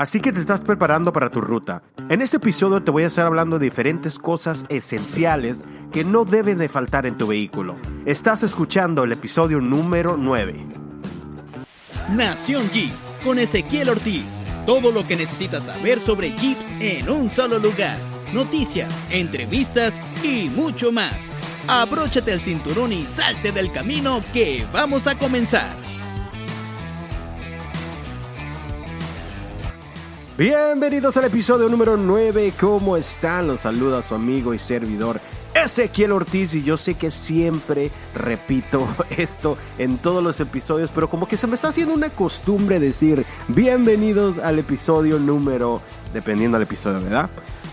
Así que te estás preparando para tu ruta. En este episodio te voy a estar hablando de diferentes cosas esenciales que no deben de faltar en tu vehículo. Estás escuchando el episodio número 9. Nación Jeep con Ezequiel Ortiz. Todo lo que necesitas saber sobre Jeeps en un solo lugar. Noticias, entrevistas y mucho más. Abróchate el cinturón y salte del camino que vamos a comenzar. Bienvenidos al episodio número 9. ¿Cómo están? Los saluda su amigo y servidor Ezequiel Ortiz y yo sé que siempre repito esto en todos los episodios, pero como que se me está haciendo una costumbre decir bienvenidos al episodio número, dependiendo del episodio, ¿verdad?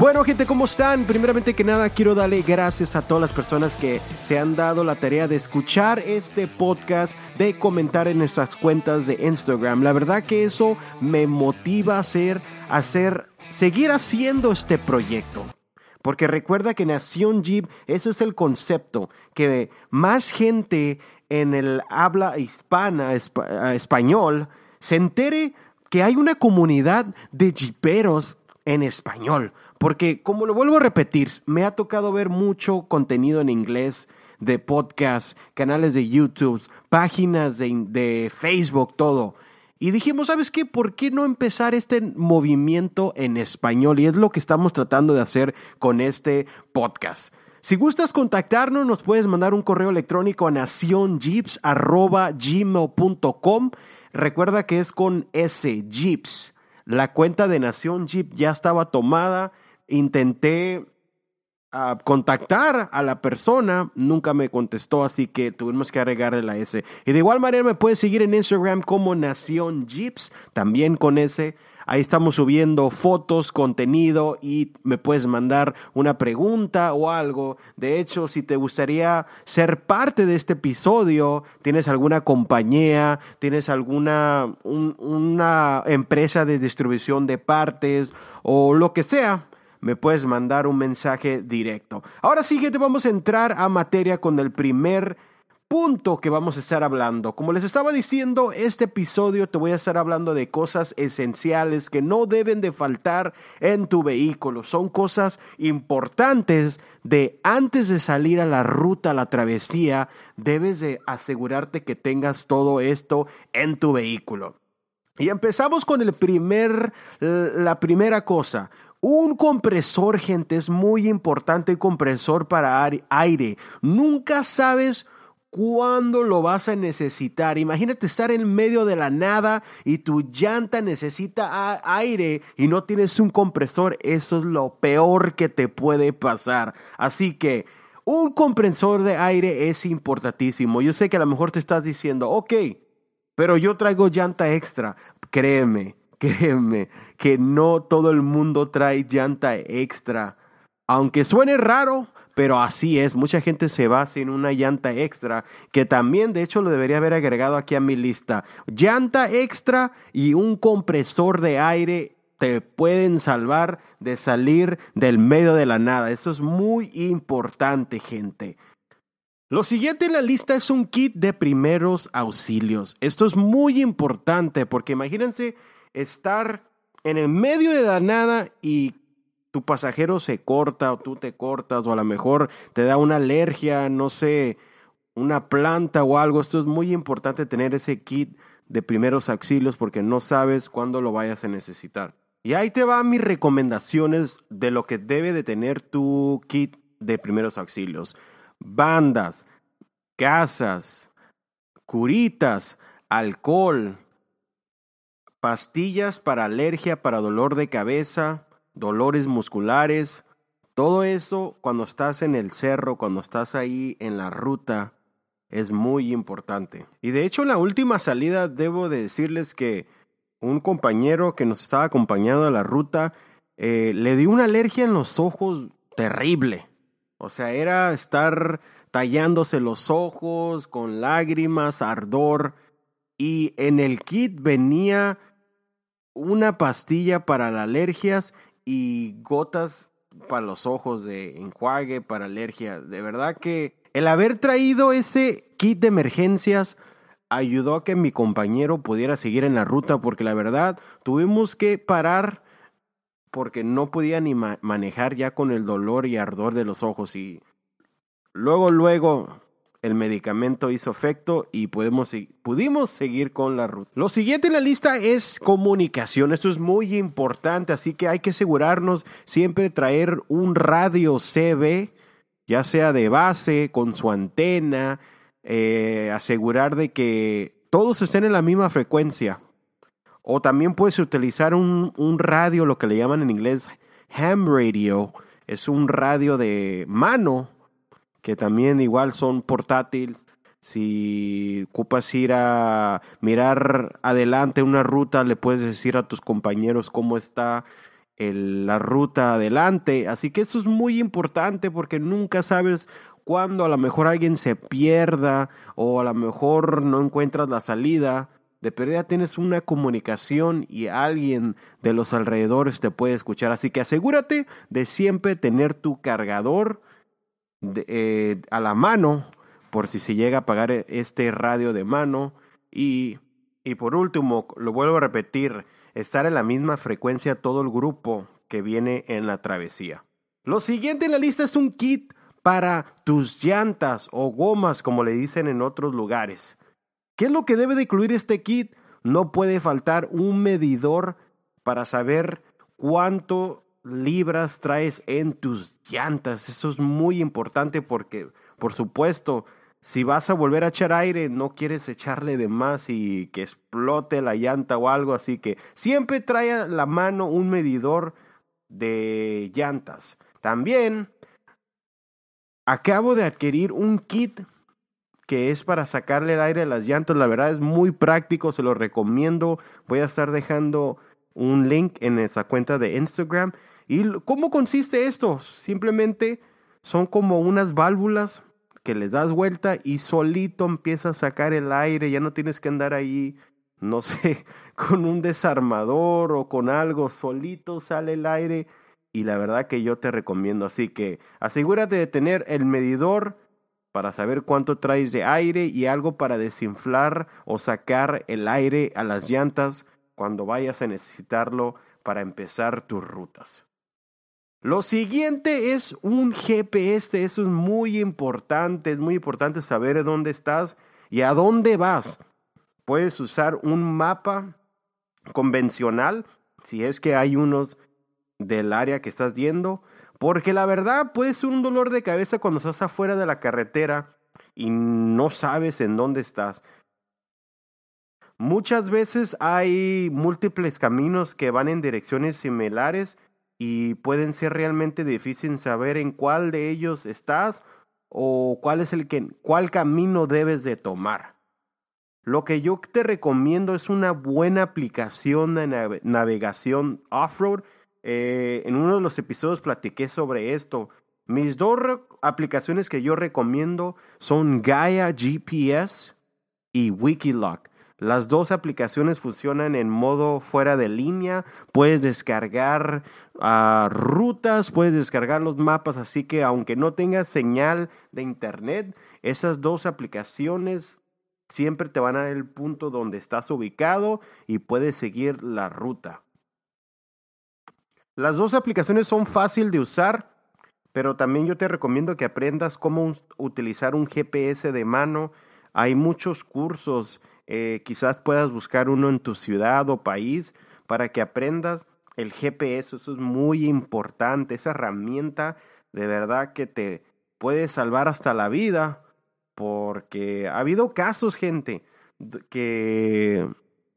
Bueno gente, ¿cómo están? Primeramente que nada quiero darle gracias a todas las personas que se han dado la tarea de escuchar este podcast, de comentar en nuestras cuentas de Instagram. La verdad que eso me motiva a hacer, a hacer, seguir haciendo este proyecto. Porque recuerda que Nación Jeep, eso es el concepto, que más gente en el habla hispana, español, se entere que hay una comunidad de jeeperos en español. Porque, como lo vuelvo a repetir, me ha tocado ver mucho contenido en inglés de podcast, canales de YouTube, páginas de, de Facebook, todo. Y dijimos, ¿sabes qué? ¿Por qué no empezar este movimiento en español? Y es lo que estamos tratando de hacer con este podcast. Si gustas contactarnos, nos puedes mandar un correo electrónico a nacionjeeps.gmail.com. Recuerda que es con S, Jeeps. La cuenta de Nación Jeep ya estaba tomada. Intenté a contactar a la persona, nunca me contestó, así que tuvimos que agregarle la S. Y de igual manera me puedes seguir en Instagram como Nación Jeeps, también con S. Ahí estamos subiendo fotos, contenido y me puedes mandar una pregunta o algo. De hecho, si te gustaría ser parte de este episodio, tienes alguna compañía, tienes alguna una empresa de distribución de partes o lo que sea, me puedes mandar un mensaje directo. Ahora sí que te vamos a entrar a materia con el primer punto que vamos a estar hablando. Como les estaba diciendo, este episodio te voy a estar hablando de cosas esenciales que no deben de faltar en tu vehículo. Son cosas importantes de antes de salir a la ruta, a la travesía, debes de asegurarte que tengas todo esto en tu vehículo. Y empezamos con el primer, la primera cosa. Un compresor, gente, es muy importante, un compresor para aire. Nunca sabes cuándo lo vas a necesitar. Imagínate estar en medio de la nada y tu llanta necesita aire y no tienes un compresor. Eso es lo peor que te puede pasar. Así que un compresor de aire es importantísimo. Yo sé que a lo mejor te estás diciendo, ok, pero yo traigo llanta extra. Créeme, créeme que no todo el mundo trae llanta extra. Aunque suene raro, pero así es. Mucha gente se va sin una llanta extra, que también de hecho lo debería haber agregado aquí a mi lista. Llanta extra y un compresor de aire te pueden salvar de salir del medio de la nada. Eso es muy importante, gente. Lo siguiente en la lista es un kit de primeros auxilios. Esto es muy importante porque imagínense estar en el medio de la nada y tu pasajero se corta o tú te cortas o a lo mejor te da una alergia, no sé, una planta o algo. Esto es muy importante tener ese kit de primeros auxilios porque no sabes cuándo lo vayas a necesitar. Y ahí te van mis recomendaciones de lo que debe de tener tu kit de primeros auxilios. Bandas, gasas, curitas, alcohol, pastillas para alergia, para dolor de cabeza, dolores musculares, todo eso cuando estás en el cerro, cuando estás ahí en la ruta, es muy importante. Y de hecho en la última salida debo de decirles que un compañero que nos estaba acompañando a la ruta eh, le dio una alergia en los ojos terrible. O sea, era estar tallándose los ojos con lágrimas, ardor. Y en el kit venía una pastilla para las alergias y gotas para los ojos de enjuague, para alergia. De verdad que el haber traído ese kit de emergencias ayudó a que mi compañero pudiera seguir en la ruta porque la verdad tuvimos que parar porque no podía ni manejar ya con el dolor y ardor de los ojos y luego luego el medicamento hizo efecto y podemos, pudimos seguir con la ruta. Lo siguiente en la lista es comunicación. Esto es muy importante, así que hay que asegurarnos siempre traer un radio CB, ya sea de base, con su antena, eh, asegurar de que todos estén en la misma frecuencia. O también puedes utilizar un, un radio, lo que le llaman en inglés ham radio. Es un radio de mano que también igual son portátiles. Si ocupas ir a mirar adelante una ruta, le puedes decir a tus compañeros cómo está la ruta adelante. Así que eso es muy importante porque nunca sabes cuándo a lo mejor alguien se pierda o a lo mejor no encuentras la salida. De pérdida tienes una comunicación y alguien de los alrededores te puede escuchar. Así que asegúrate de siempre tener tu cargador eh, a la mano por si se llega a apagar este radio de mano. Y, y por último, lo vuelvo a repetir, estar en la misma frecuencia todo el grupo que viene en la travesía. Lo siguiente en la lista es un kit para tus llantas o gomas, como le dicen en otros lugares. ¿Qué es lo que debe de incluir este kit? No puede faltar un medidor para saber cuánto libras traes en tus llantas. Eso es muy importante porque, por supuesto, si vas a volver a echar aire, no quieres echarle de más y que explote la llanta o algo. Así que siempre trae a la mano un medidor de llantas. También acabo de adquirir un kit que es para sacarle el aire a las llantas. La verdad es muy práctico, se lo recomiendo. Voy a estar dejando un link en esa cuenta de Instagram ¿Y cómo consiste esto? Simplemente son como unas válvulas que les das vuelta y solito empieza a sacar el aire, ya no tienes que andar ahí, no sé, con un desarmador o con algo, solito sale el aire y la verdad que yo te recomiendo, así que asegúrate de tener el medidor para saber cuánto traes de aire y algo para desinflar o sacar el aire a las llantas cuando vayas a necesitarlo para empezar tus rutas. Lo siguiente es un GPS, eso es muy importante, es muy importante saber dónde estás y a dónde vas. Puedes usar un mapa convencional, si es que hay unos del área que estás yendo, porque la verdad puede ser un dolor de cabeza cuando estás afuera de la carretera y no sabes en dónde estás. Muchas veces hay múltiples caminos que van en direcciones similares y pueden ser realmente difíciles saber en cuál de ellos estás o cuál es el que, cuál camino debes de tomar. Lo que yo te recomiendo es una buena aplicación de navegación off-road. Eh, en uno de los episodios platiqué sobre esto. Mis dos aplicaciones que yo recomiendo son Gaia GPS y Wikiloc. Las dos aplicaciones funcionan en modo fuera de línea. Puedes descargar ah, rutas, puedes descargar los mapas, así que aunque no tengas señal de internet, esas dos aplicaciones siempre te van a dar el punto donde estás ubicado y puedes seguir la ruta. Las dos aplicaciones son fácil de usar, pero también yo te recomiendo que aprendas cómo utilizar un GPS de mano. Hay muchos cursos eh, quizás puedas buscar uno en tu ciudad o país para que aprendas el GPS. Eso es muy importante. Esa herramienta de verdad que te puede salvar hasta la vida. Porque ha habido casos, gente, que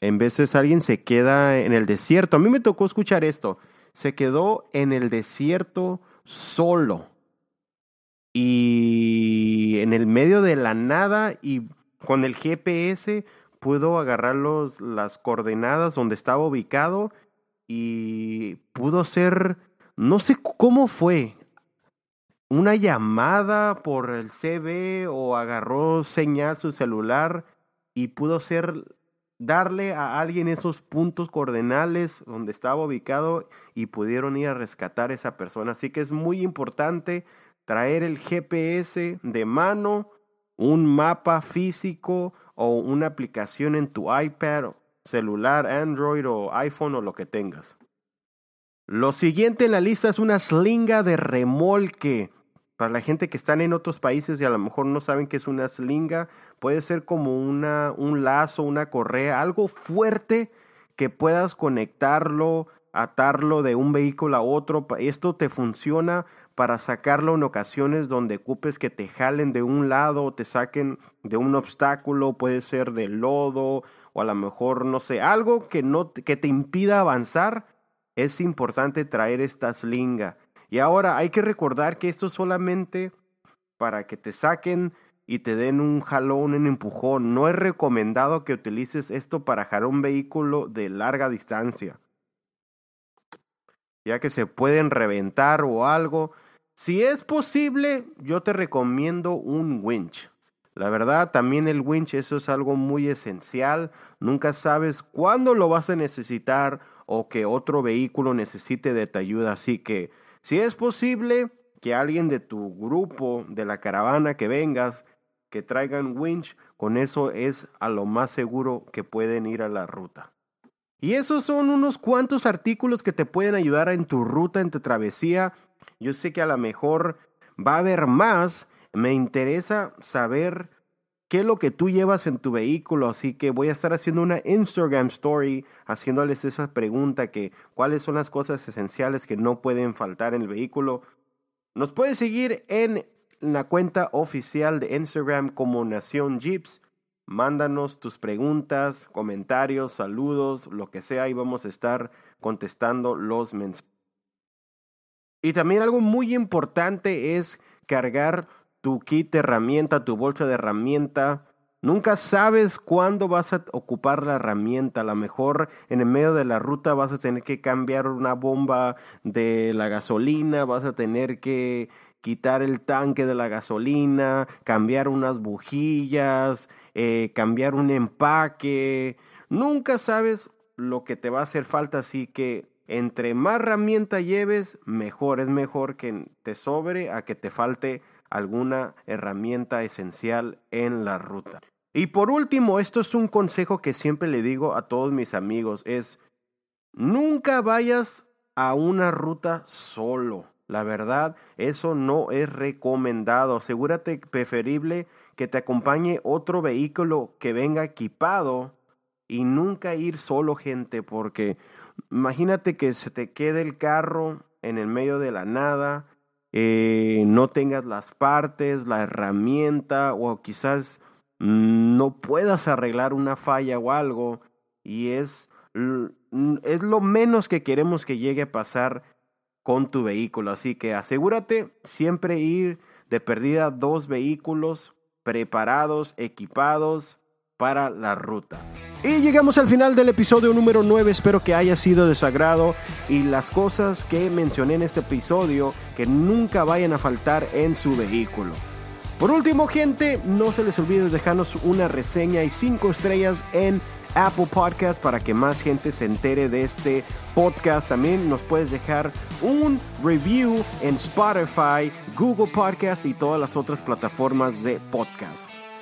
en veces alguien se queda en el desierto. A mí me tocó escuchar esto. Se quedó en el desierto solo. Y en el medio de la nada y con el GPS pudo agarrar los, las coordenadas donde estaba ubicado y pudo ser, no sé cómo fue, una llamada por el CB o agarró señal su celular y pudo ser darle a alguien esos puntos coordenales donde estaba ubicado y pudieron ir a rescatar a esa persona. Así que es muy importante traer el GPS de mano un mapa físico o una aplicación en tu iPad, celular, Android o iPhone o lo que tengas. Lo siguiente en la lista es una slinga de remolque. Para la gente que están en otros países y a lo mejor no saben qué es una slinga, puede ser como una, un lazo, una correa, algo fuerte que puedas conectarlo, atarlo de un vehículo a otro. Esto te funciona para sacarlo en ocasiones donde ocupes que te jalen de un lado o te saquen de un obstáculo, puede ser de lodo o a lo mejor, no sé, algo que, no, que te impida avanzar. Es importante traer esta slinga. Y ahora hay que recordar que esto es solamente para que te saquen y te den un jalón, un empujón. No es recomendado que utilices esto para jalar un vehículo de larga distancia, ya que se pueden reventar o algo. Si es posible, yo te recomiendo un winch. La verdad, también el winch, eso es algo muy esencial. Nunca sabes cuándo lo vas a necesitar o que otro vehículo necesite de tu ayuda. Así que si es posible que alguien de tu grupo, de la caravana que vengas, que traigan winch, con eso es a lo más seguro que pueden ir a la ruta. Y esos son unos cuantos artículos que te pueden ayudar en tu ruta, en tu travesía. Yo sé que a lo mejor va a haber más. Me interesa saber qué es lo que tú llevas en tu vehículo, así que voy a estar haciendo una Instagram story haciéndoles esa pregunta que cuáles son las cosas esenciales que no pueden faltar en el vehículo. Nos puedes seguir en la cuenta oficial de Instagram como Nación Jeeps. Mándanos tus preguntas, comentarios, saludos, lo que sea y vamos a estar contestando los mensajes. Y también algo muy importante es cargar tu kit de herramienta, tu bolsa de herramienta. Nunca sabes cuándo vas a ocupar la herramienta. A lo mejor en el medio de la ruta vas a tener que cambiar una bomba de la gasolina, vas a tener que quitar el tanque de la gasolina, cambiar unas bujillas, eh, cambiar un empaque. Nunca sabes lo que te va a hacer falta, así que entre más herramienta lleves, mejor. Es mejor que te sobre a que te falte alguna herramienta esencial en la ruta. Y por último, esto es un consejo que siempre le digo a todos mis amigos, es nunca vayas a una ruta solo. La verdad, eso no es recomendado. Asegúrate preferible que te acompañe otro vehículo que venga equipado y nunca ir solo, gente, porque imagínate que se te quede el carro en el medio de la nada eh, no tengas las partes, la herramienta o quizás no puedas arreglar una falla o algo y es, es lo menos que queremos que llegue a pasar con tu vehículo. Así que asegúrate siempre ir de perdida dos vehículos preparados, equipados para la ruta. Y llegamos al final del episodio número 9, espero que haya sido de su agrado y las cosas que mencioné en este episodio que nunca vayan a faltar en su vehículo. Por último, gente, no se les olvide dejarnos una reseña y cinco estrellas en Apple Podcast para que más gente se entere de este podcast. También nos puedes dejar un review en Spotify, Google Podcast y todas las otras plataformas de podcast.